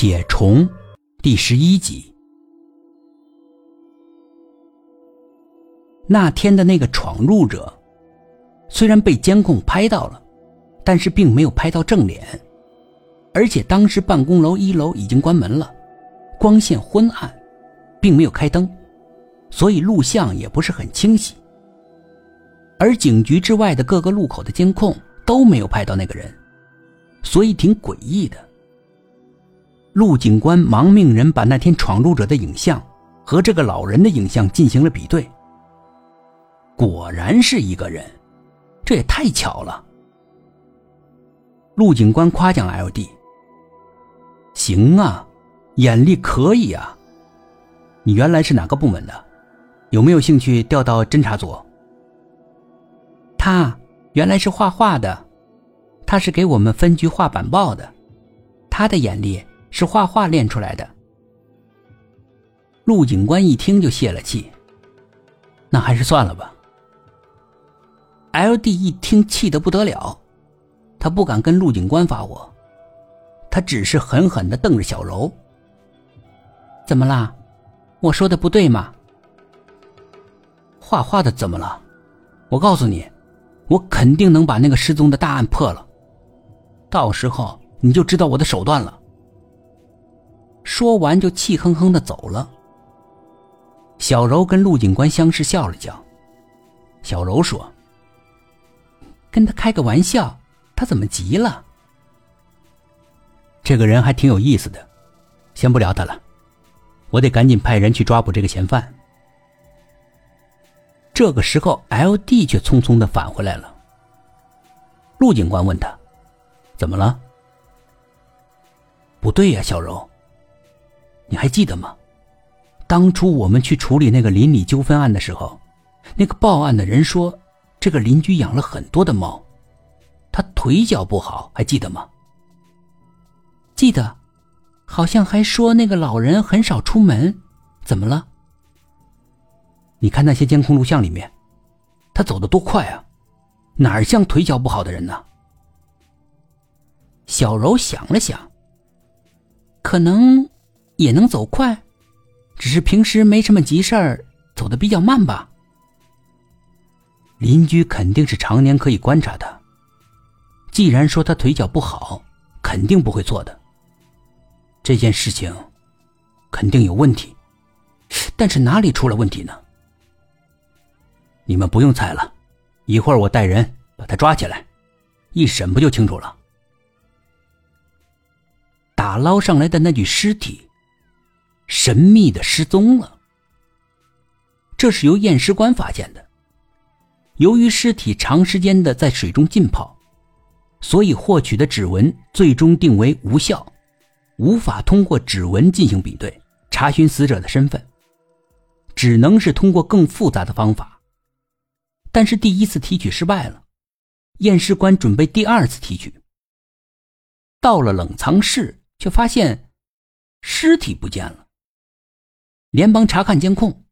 铁虫第十一集。那天的那个闯入者，虽然被监控拍到了，但是并没有拍到正脸，而且当时办公楼一楼已经关门了，光线昏暗，并没有开灯，所以录像也不是很清晰。而警局之外的各个路口的监控都没有拍到那个人，所以挺诡异的。陆警官忙命人把那天闯入者的影像和这个老人的影像进行了比对，果然是一个人，这也太巧了。陆警官夸奖 L.D：“ 行啊，眼力可以啊。你原来是哪个部门的？有没有兴趣调到侦查组？”他原来是画画的，他是给我们分局画板报的，他的眼力。是画画练出来的。陆警官一听就泄了气，那还是算了吧。L D 一听气得不得了，他不敢跟陆警官发火，他只是狠狠的瞪着小柔。怎么啦？我说的不对吗？画画的怎么了？我告诉你，我肯定能把那个失踪的大案破了，到时候你就知道我的手段了。说完，就气哼哼的走了。小柔跟陆警官相视笑了笑。小柔说：“跟他开个玩笑，他怎么急了？”这个人还挺有意思的，先不聊他了，我得赶紧派人去抓捕这个嫌犯。这个时候，L D 却匆匆的返回来了。陆警官问他：“怎么了？”不对呀，小柔。你还记得吗？当初我们去处理那个邻里纠纷案的时候，那个报案的人说，这个邻居养了很多的猫，他腿脚不好，还记得吗？记得，好像还说那个老人很少出门，怎么了？你看那些监控录像里面，他走的多快啊，哪儿像腿脚不好的人呢？小柔想了想，可能。也能走快，只是平时没什么急事儿，走的比较慢吧。邻居肯定是常年可以观察的，既然说他腿脚不好，肯定不会错的。这件事情肯定有问题，但是哪里出了问题呢？你们不用猜了，一会儿我带人把他抓起来，一审不就清楚了？打捞上来的那具尸体。神秘的失踪了，这是由验尸官发现的。由于尸体长时间的在水中浸泡，所以获取的指纹最终定为无效，无法通过指纹进行比对查询死者的身份，只能是通过更复杂的方法。但是第一次提取失败了，验尸官准备第二次提取。到了冷藏室，却发现尸体不见了。连帮查看监控，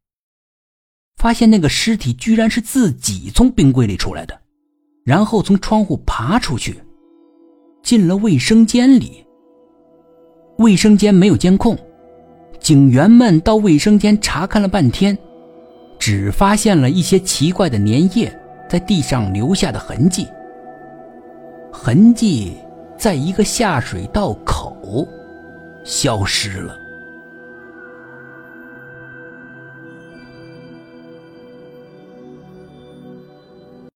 发现那个尸体居然是自己从冰柜里出来的，然后从窗户爬出去，进了卫生间里。卫生间没有监控，警员们到卫生间查看了半天，只发现了一些奇怪的粘液在地上留下的痕迹。痕迹在一个下水道口消失了。